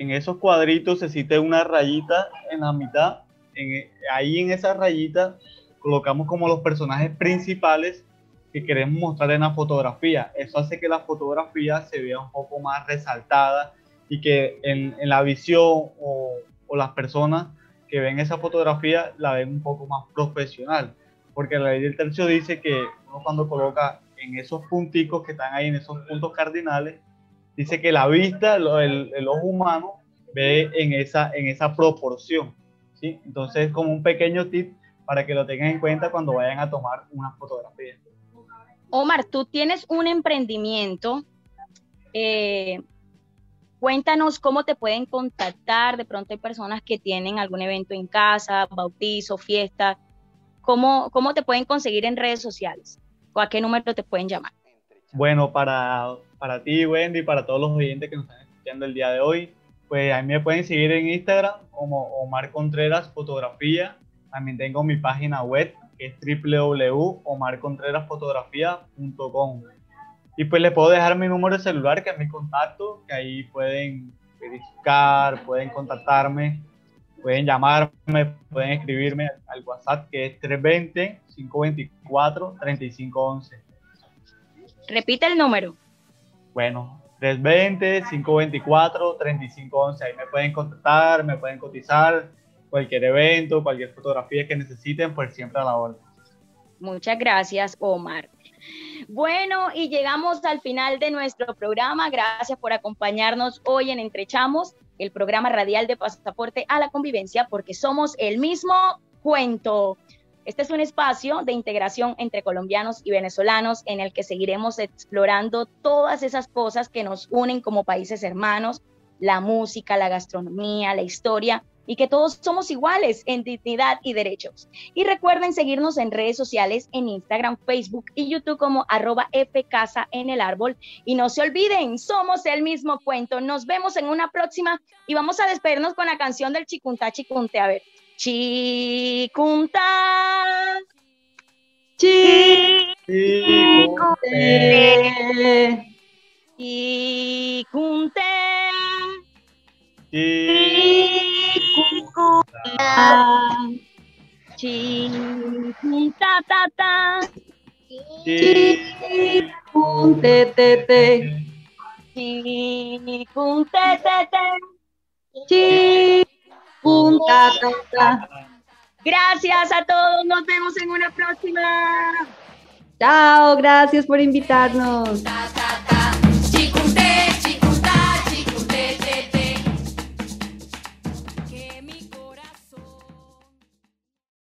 en esos cuadritos se cita una rayita en la mitad. En, ahí en esa rayita colocamos como los personajes principales que queremos mostrar en la fotografía. Eso hace que la fotografía se vea un poco más resaltada y que en, la visión o, o, las personas que ven esa fotografía la ven un poco más profesional. Porque la ley del tercio dice que uno cuando coloca en esos punticos que están ahí, en esos puntos cardinales, dice que la vista, el, el, ojo humano, ve en esa, en esa proporción. ¿sí? Entonces, como un pequeño tip para que lo tengan en cuenta cuando vayan a tomar una fotografía. Omar, tú tienes un emprendimiento. Eh, cuéntanos cómo te pueden contactar. De pronto hay personas que tienen algún evento en casa, bautizo, fiesta. ¿Cómo, cómo te pueden conseguir en redes sociales? ¿O a qué número te pueden llamar? Bueno, para, para ti, Wendy, para todos los oyentes que nos están escuchando el día de hoy, pues a mí me pueden seguir en Instagram como Omar Contreras Fotografía. También tengo mi página web que es www.omarcontrerasfotografía.com. Y pues les puedo dejar mi número de celular, que es mi contacto, que ahí pueden verificar, pueden contactarme, pueden llamarme, pueden escribirme al WhatsApp que es 320-524-3511. Repite el número. Bueno, 320-524-3511. Ahí me pueden contactar, me pueden cotizar cualquier evento, cualquier fotografía que necesiten, pues siempre a la orden. Muchas gracias, Omar. Bueno, y llegamos al final de nuestro programa. Gracias por acompañarnos hoy en Entrechamos. el programa radial de Pasaporte a la Convivencia, porque somos el mismo cuento. Este es un espacio de integración entre colombianos y venezolanos en el que seguiremos explorando todas esas cosas que nos unen como países hermanos, la música, la gastronomía, la historia y que todos somos iguales en dignidad y derechos. Y recuerden seguirnos en redes sociales, en Instagram, Facebook y YouTube como arroba fcasa en el árbol. Y no se olviden, somos el mismo cuento. Nos vemos en una próxima y vamos a despedirnos con la canción del Chicunta Chicunte. A ver, Chicunta. Chicunte. Chicunte. Chicunta ta ta. Chicunte te te. Chicunte te te. Chicunta ta ta. Gracias a todos, nos vemos en una próxima. Chao, gracias por invitarnos.